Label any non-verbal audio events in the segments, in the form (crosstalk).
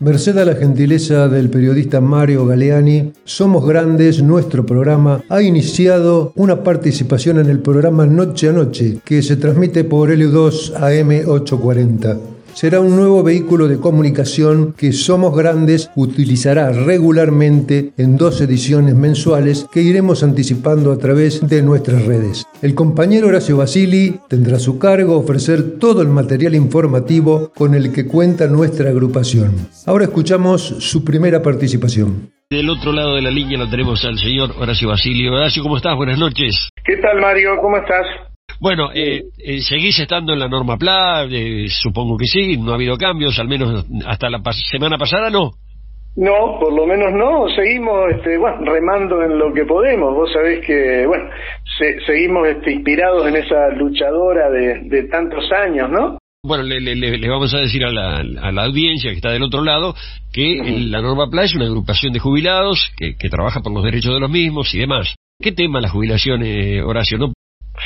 Merced a la gentileza del periodista Mario Galeani, Somos Grandes, nuestro programa, ha iniciado una participación en el programa Noche a Noche, que se transmite por LU2 AM840 será un nuevo vehículo de comunicación que Somos Grandes utilizará regularmente en dos ediciones mensuales que iremos anticipando a través de nuestras redes. El compañero Horacio Basili tendrá a su cargo ofrecer todo el material informativo con el que cuenta nuestra agrupación. Ahora escuchamos su primera participación. Del otro lado de la línea lo tenemos al señor Horacio Basilio. Horacio, ¿cómo estás? Buenas noches. ¿Qué tal, Mario? ¿Cómo estás? Bueno, eh, eh, ¿seguís estando en la norma PLA? Eh, supongo que sí, no ha habido cambios, al menos hasta la semana pasada no. No, por lo menos no, seguimos este, bueno, remando en lo que podemos. Vos sabés que, bueno, seguimos este, inspirados en esa luchadora de, tantos años, ¿no? Bueno, le, vamos a decir a la, a la, audiencia que está del otro lado que la Norma PLA es una agrupación de jubilados que, que, trabaja por los derechos de los mismos y demás. ¿Qué tema la jubilación, Horacio? ¿No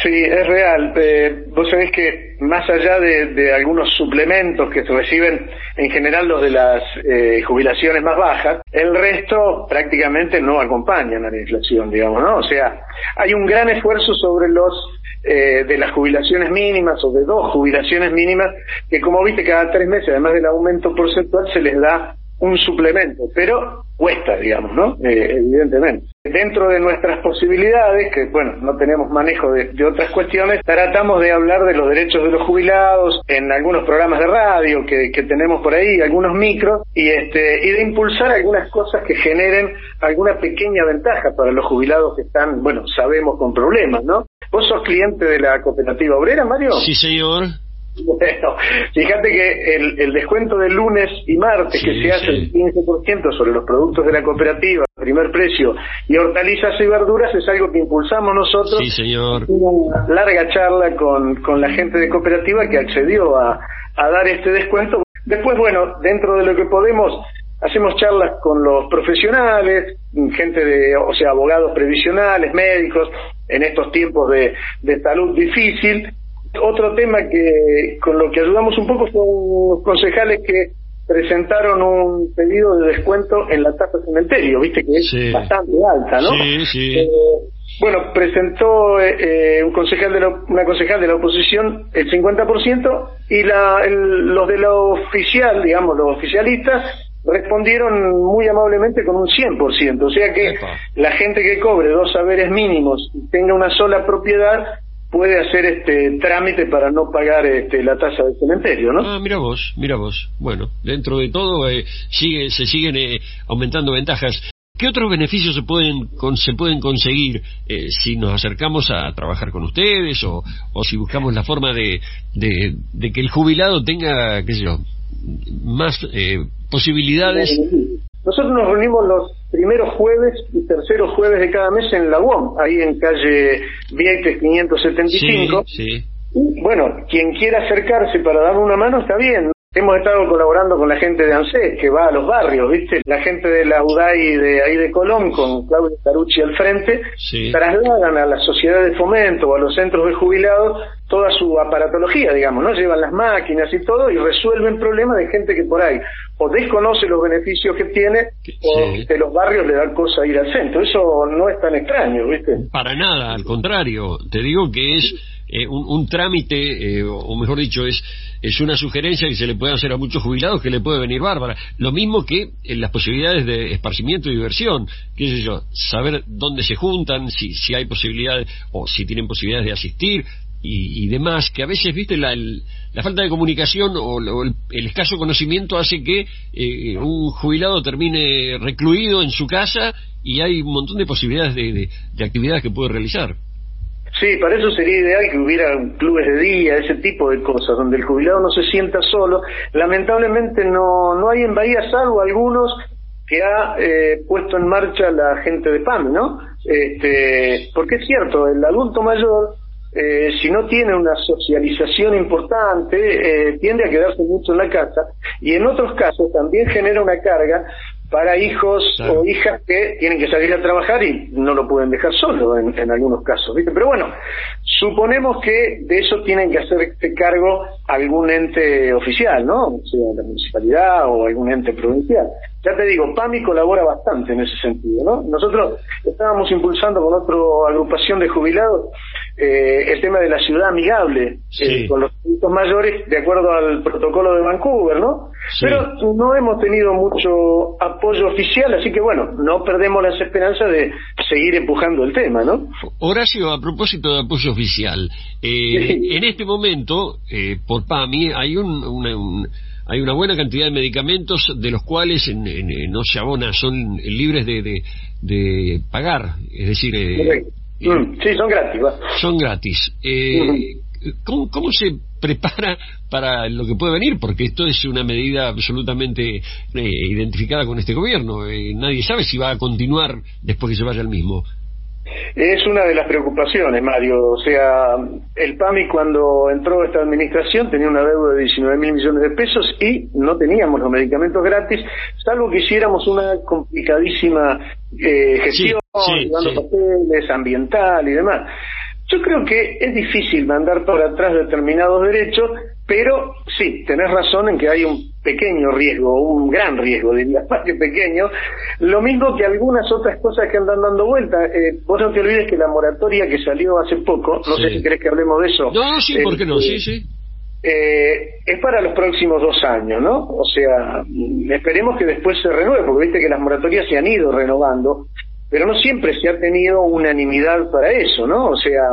Sí, es real. Eh, vos sabés que más allá de, algunos suplementos que se reciben en general los de las eh, jubilaciones más bajas, el resto prácticamente no acompañan a la inflación, digamos, ¿no? O sea, hay un gran esfuerzo sobre los eh, de las jubilaciones mínimas o de dos jubilaciones mínimas que como viste cada tres meses, además del aumento porcentual, se les da un suplemento, pero cuesta, digamos, ¿no? Eh, evidentemente. Dentro de nuestras posibilidades, que bueno, no tenemos manejo de, otras cuestiones, tratamos de hablar de los derechos de los jubilados en algunos programas de radio que, que tenemos por ahí, algunos micros, y este, y de impulsar algunas cosas que generen alguna pequeña ventaja para los jubilados que están, bueno, sabemos con problemas, ¿no? ¿Vos sos cliente de la cooperativa obrera, Mario? Sí, señor. Bueno, fíjate que el, descuento de lunes y martes que se hace el 15% sobre los productos de la cooperativa, primer precio, y hortalizas y verduras es algo que impulsamos nosotros. Sí, señor. Una larga charla con, con la gente de cooperativa que accedió a, a dar este descuento. Después, bueno, dentro de lo que podemos, hacemos charlas con los profesionales, gente de, o sea, abogados previsionales, médicos, en estos tiempos de, de salud difícil otro tema que con lo que ayudamos un poco son los concejales que presentaron un pedido de descuento en la tasa cementerio, viste que es bastante alta, ¿no? Sí, sí. Eh, bueno, presentó eh, un concejal de una concejal de la oposición el 50% y la, los de la oficial, digamos, los oficialistas, respondieron muy amablemente con un 100%. O sea que la gente que cobre dos saberes mínimos y tenga una sola propiedad puede hacer este trámite para no pagar este, la tasa del cementerio, ¿no? Ah, mira vos, mira vos. Bueno, dentro de todo eh, sigue, se siguen eh, aumentando ventajas. ¿Qué otros beneficios se pueden se pueden conseguir eh, si nos acercamos a trabajar con ustedes o, o si buscamos la forma de, de, de, que el jubilado tenga, qué sé yo, más posibilidades nosotros nos reunimos los primeros jueves y terceros jueves de cada mes en la UOM, ahí en calle Vieques 575. Sí, sí. Y, bueno, quien quiera acercarse para dar una mano está bien. Hemos estado colaborando con la gente de ANSES, que va a los barrios, ¿viste? La gente de la UDAI de ahí de Colón, con Claudio Carucci al frente, trasladan a la sociedad de fomento o a los centros de jubilados toda su aparatología, digamos, ¿no? Llevan las máquinas y todo y resuelven problemas de gente que por ahí o desconoce los beneficios que tiene o de los barrios le dan cosa ir al centro. Eso no es tan extraño, ¿viste? Para nada, al contrario. Te digo que es eh, un, trámite, eh, o mejor dicho, es, es una sugerencia que se le puede hacer a muchos jubilados que le puede venir bárbara. Lo mismo que en las posibilidades de esparcimiento y diversión, qué sé yo, saber dónde se juntan, si, si hay posibilidades o si tienen posibilidades de asistir y, demás, que a veces, viste, la, la falta de comunicación o, el, escaso conocimiento hace que eh, un jubilado termine recluido en su casa y hay un montón de posibilidades de actividades que puede realizar. Sí, para eso sería ideal que hubiera clubes de día, ese tipo de cosas, donde el jubilado no se sienta solo. Lamentablemente no, no hay en Bahía, salvo algunos que ha eh, puesto en marcha la gente de PAM, ¿no? Este, porque es cierto, el adulto mayor, eh, si no tiene una socialización importante, eh, tiende a quedarse mucho en la casa y en otros casos también genera una carga para hijos o hijas que tienen que salir a trabajar y no lo pueden dejar solo en, algunos casos. ¿viste? Pero bueno, suponemos que de eso tienen que hacerse cargo algún ente oficial, ¿no? sea, la municipalidad o algún ente provincial. Ya te digo, PAMI colabora bastante en ese sentido, ¿no? Nosotros estábamos impulsando con otra agrupación de jubilados eh, el tema de la ciudad amigable eh, con los adultos mayores de acuerdo al protocolo de Vancouver, ¿no? Pero no hemos tenido mucho apoyo oficial, así que bueno, no perdemos las esperanzas de seguir empujando el tema, ¿no? Horacio, a propósito de apoyo oficial, eh, en este momento, por PAMI, hay un, hay una buena cantidad de medicamentos de los cuales no se abona, son libres de, de, pagar, es decir, Mm, sí, son gratis. Son gratis. Eh, ¿cómo, ¿Cómo se prepara para lo que puede venir? Porque esto es una medida absolutamente eh, identificada con este gobierno. Eh, nadie sabe si va a continuar después que se vaya el mismo. Es una de las preocupaciones, Mario. O sea, el PAMI cuando entró esta administración tenía una deuda de 19 mil millones de pesos y no teníamos los medicamentos gratis, salvo que hiciéramos una complicadísima eh, gestión, papeles, ambiental y demás. Yo creo que es difícil mandar por atrás determinados derechos, pero sí, tenés razón en que hay un pequeño riesgo, un gran riesgo, diría (laughs) más que pequeño, lo mismo que algunas otras cosas que andan dando vuelta. Eh, vos no te olvides que la moratoria que salió hace poco, no sé si querés que hablemos de eso. No, sí, ¿por qué no? Sí, sí. Eh, es para los próximos dos años, ¿no? O sea, esperemos que después se renueve, porque viste que las moratorias se han ido renovando pero no siempre se ha tenido unanimidad para eso, ¿no? O sea,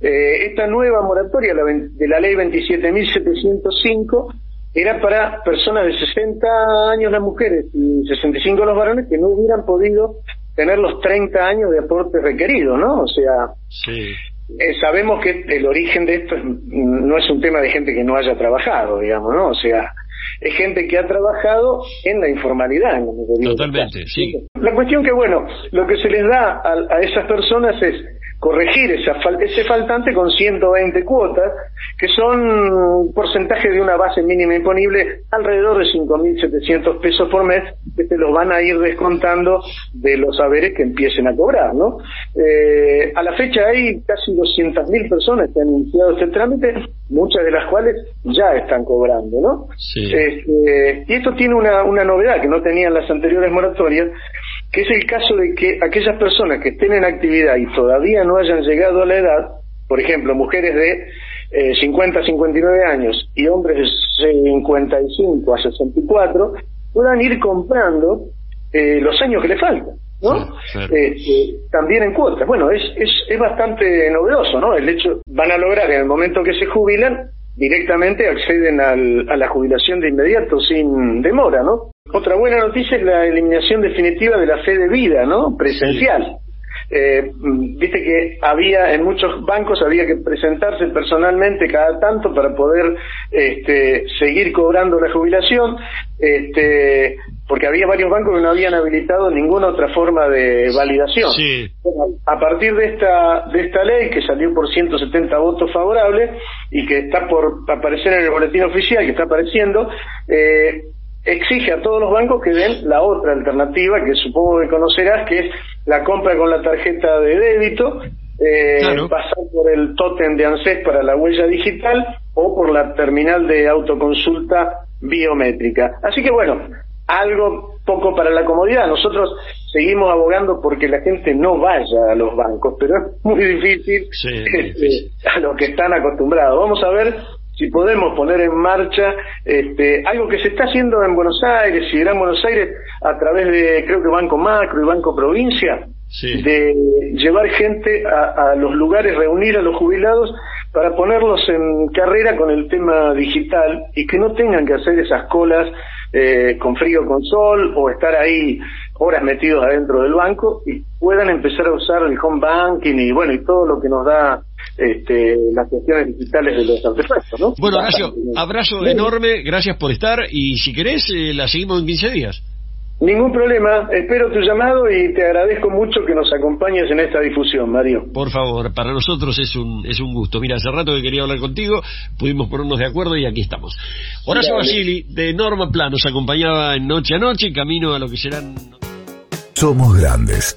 eh, esta nueva moratoria de la ley 27.705 era para personas de 60 años las mujeres y 65 los varones que no hubieran podido tener los 30 años de aporte requerido, ¿no? O sea, eh, sabemos que el origen de esto no es un tema de gente que no haya trabajado, digamos, ¿no? O sea, es gente que ha trabajado en la informalidad. Totalmente, sí. La cuestión que, bueno, lo que se les da a, a esas personas es corregir esa ese faltante con 120 cuotas, que son un porcentaje de una base mínima imponible alrededor de 5.700 pesos por mes, que te los van a ir descontando de los saberes que empiecen a cobrar, ¿no? Eh, a la fecha hay casi 200.000 personas que han iniciado este trámite, muchas de las cuales ya están cobrando, ¿no? Sí. Este, y esto tiene una, una novedad que no tenían las anteriores moratorias, que es el caso de que aquellas personas que estén en actividad y todavía no hayan llegado a la edad, por ejemplo, mujeres de eh, 50 a 59 años y hombres de 55 a 64, puedan ir comprando eh, los años que le faltan. ¿no? Eh, eh, también en cuotas. Bueno, es, es, es bastante novedoso, ¿no? El hecho, van a lograr en el momento que se jubilan, directamente acceden al, a la jubilación de inmediato, sin demora, ¿no? Otra buena noticia es la eliminación definitiva de la fe de vida, ¿no? Presencial. Eh, viste que había en muchos bancos había que presentarse personalmente cada tanto para poder este, seguir cobrando la jubilación. Este, porque había varios bancos que no habían habilitado ninguna otra forma de validación. a partir de esta de esta ley que salió por 170 votos favorables y que está por aparecer en el boletín oficial, que está apareciendo, eh, exige a todos los bancos que den la otra alternativa que supongo que conocerás, que es la compra con la tarjeta de débito, eh, pasar por el tótem de ANSES para la huella digital o por la terminal de autoconsulta biométrica. Así que bueno, algo poco para la comodidad. Nosotros seguimos abogando porque la gente no vaya a los bancos, pero es muy difícil (laughs) este, a lo que están acostumbrados. Vamos a ver si podemos poner en marcha este, algo que se está haciendo en Buenos Aires y Gran Buenos Aires a través de, creo que Banco Macro y Banco Provincia, de llevar gente a, a, los lugares, reunir a los jubilados para ponerlos en carrera con el tema digital y que no tengan que hacer esas colas eh, con frío, con sol, o estar ahí horas metidos adentro del banco y puedan empezar a usar el home banking y bueno, y todo lo que nos da este, las cuestiones digitales de los artefactos, ¿no? Bueno, Horacio, abrazo enorme, gracias por estar y si querés, eh, la seguimos en 15 días. Ningún problema, espero tu llamado y te agradezco mucho que nos acompañes en esta difusión, Mario. Por favor, para nosotros es un, es un gusto. Mira, hace rato que quería hablar contigo, pudimos ponernos de acuerdo y aquí estamos. Horacio Basili, de Norma Plan, nos acompañaba en Noche a Noche, camino a lo que serán... Somos Grandes,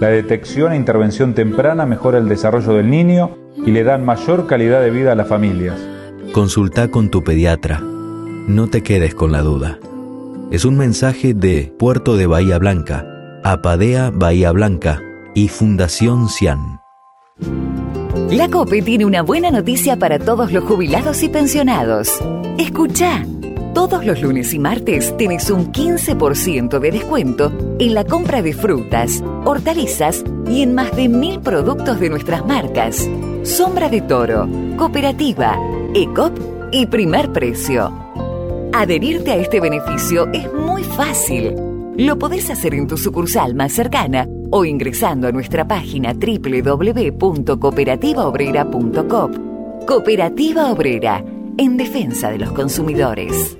La detección e intervención temprana mejora el desarrollo del niño y le dan mayor calidad de vida a las familias. Consulta con tu pediatra no te quedes con la duda. Es un mensaje de Puerto de Bahía Blanca, Apadea Bahía Blanca y Fundación Cian. La COPE tiene una buena noticia para todos los jubilados y pensionados. Escucha. Todos los lunes y martes tienes un 15% de descuento en la compra de frutas, hortalizas y en más de mil productos de nuestras marcas. Sombra de Toro, Cooperativa, ECOP y Primer Precio. Adherirte a este beneficio es muy fácil. Lo podés hacer en tu sucursal más cercana o ingresando a nuestra página www.cooperativaobrera.com. Cooperativa Obrera, en defensa de los consumidores.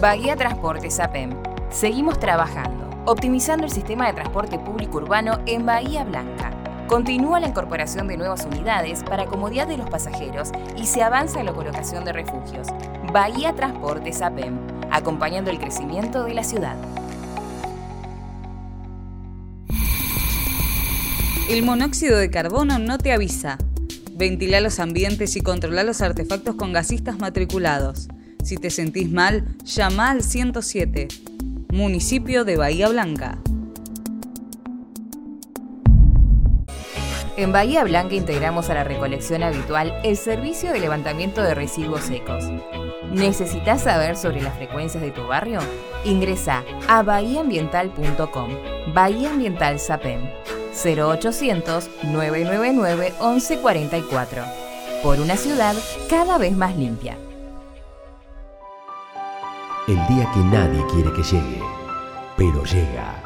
Bahía Transportes APEM. Seguimos trabajando, optimizando el sistema de transporte público urbano en Bahía Blanca Continúa la incorporación de nuevas unidades para comodidad de los pasajeros y se avanza en la colocación de refugios. Bahía Transportes APEM, acompañando el crecimiento de la ciudad. El monóxido de carbono no te avisa. Ventila los ambientes y controla los artefactos con gasistas matriculados. Si te sentís mal, llama al 107. Municipio de Bahía Blanca. En Bahía Blanca integramos a la recolección habitual el servicio de levantamiento de residuos secos. ¿Necesitas saber sobre las frecuencias de tu barrio? Ingresa a bahiaambiental.com. Bahía Ambiental SAPEM 0800 999 1144. Por una ciudad cada vez más limpia. El día que nadie quiere que llegue, pero llega.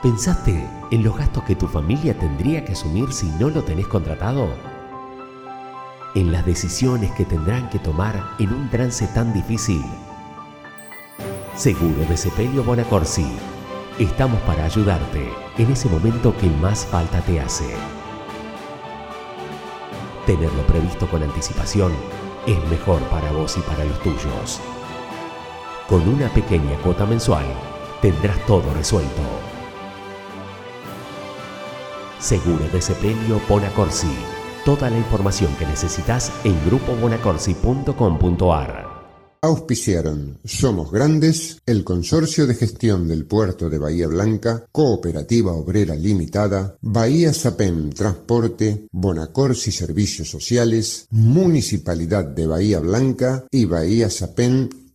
¿Pensaste en los gastos que tu familia tendría que asumir si no lo tenés contratado? ¿En las decisiones que tendrán que tomar en un trance tan difícil? Seguro de Sepelio Bonacorsi. Estamos para ayudarte en ese momento que más falta te hace. Tenerlo previsto con anticipación es mejor para vos y para los tuyos. Con una pequeña cuota mensual tendrás todo resuelto. Seguro de Sepelio Bonacorsi. Toda la información que necesitas en grupobonacorsi.com.ar. Auspiciaron Somos Grandes, el Consorcio de Gestión del Puerto de Bahía Blanca, Cooperativa Obrera Limitada, Bahía Sapem Transporte, Bonacorsi Servicios Sociales, Municipalidad de Bahía Blanca y Bahía Sapem